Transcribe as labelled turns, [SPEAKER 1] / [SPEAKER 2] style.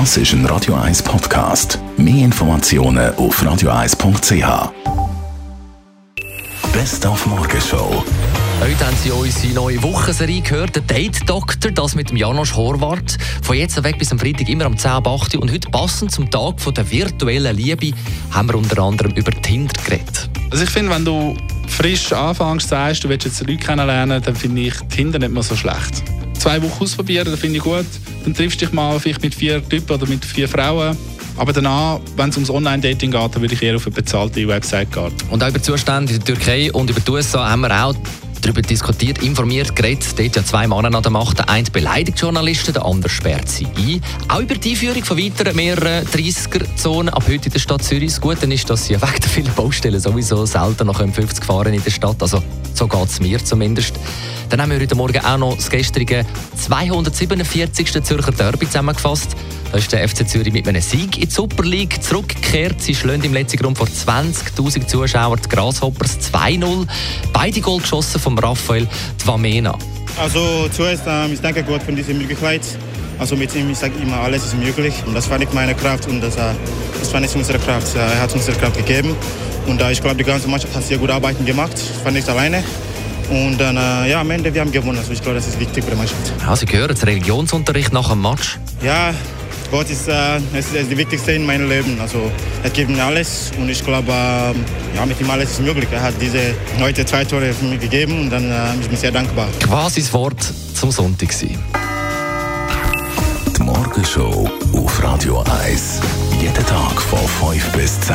[SPEAKER 1] Das ist ein Radio 1 Podcast. Mehr Informationen auf radio1.ch. Best auf Morgenshow.
[SPEAKER 2] Heute haben Sie unsere neue Wochenserie gehört, der Date Doctor, das mit dem Janosch Horvath. Von jetzt weg bis am Freitag immer um 10 Uhr Und heute passend zum Tag der virtuellen Liebe haben wir unter anderem über Tinder geredet.
[SPEAKER 3] Also ich finde, wenn du frisch anfängst, sagst, du willst jetzt Leute kennenlernen, dann finde ich Tinder nicht mehr so schlecht. Zwei Wochen ausprobieren, das finde ich gut. Dann triffst du dich mal vielleicht mit vier Typen oder mit vier Frauen. Aber danach, wenn es ums Online-Dating geht, dann würde ich eher auf eine bezahlte Website gehen.
[SPEAKER 2] Und auch über Zustände in der Türkei und über die USA haben wir auch darüber diskutiert, informiert, geredet. Dort ja zwei Männer an der Macht. Der eine beleidigt Journalisten, der andere sperrt sie ein. Auch über die Einführung von weiteren mehreren 30er-Zonen ab heute in der Stadt Zürich. Das Gute ist, dass sie wegen der vielen Baustellen sowieso selten nach 50 fahren in der Stadt. Also so geht es mir zumindest. Dann haben wir heute Morgen auch noch das gestrige 247. Zürcher Derby zusammengefasst. Da ist der FC Zürich mit einem Sieg in die Super League zurückgekehrt. Sie schlönd im letzten Grund vor 20.000 Zuschauern die Grasshoppers 2-0. Beide Goal geschossen von Raphael Dwamena.
[SPEAKER 4] Also zuerst, ähm, ich danke Gott für diese Möglichkeit. Also mit ihm, ich sage immer, alles ist möglich. Und das fand ich meine Kraft und das, äh, das fand ich unsere Kraft. Er hat uns unsere Kraft gegeben. Und äh, ich glaube, die ganze Mannschaft hat sehr gut Arbeiten gemacht. Ich fand nicht alleine. Und dann, äh, ja, am Ende, wir haben gewonnen. Also ich glaube, das ist wichtig für die Mannschaft.
[SPEAKER 2] Ja, Sie gehören zum Religionsunterricht nach dem Match?
[SPEAKER 4] Ja, Gott ist, äh, ist, ist die wichtigste in meinem Leben. Also er gibt mir alles und ich glaube, äh, ja, mit ihm alles ist möglich. Er hat diese heute zwei Tore für mich gegeben und dann äh, ich bin sehr dankbar.
[SPEAKER 2] Quasi das Wort zum Sonntag sein.
[SPEAKER 1] Die Morgenshow auf Radio 1. Jeden Tag von 5 bis 10.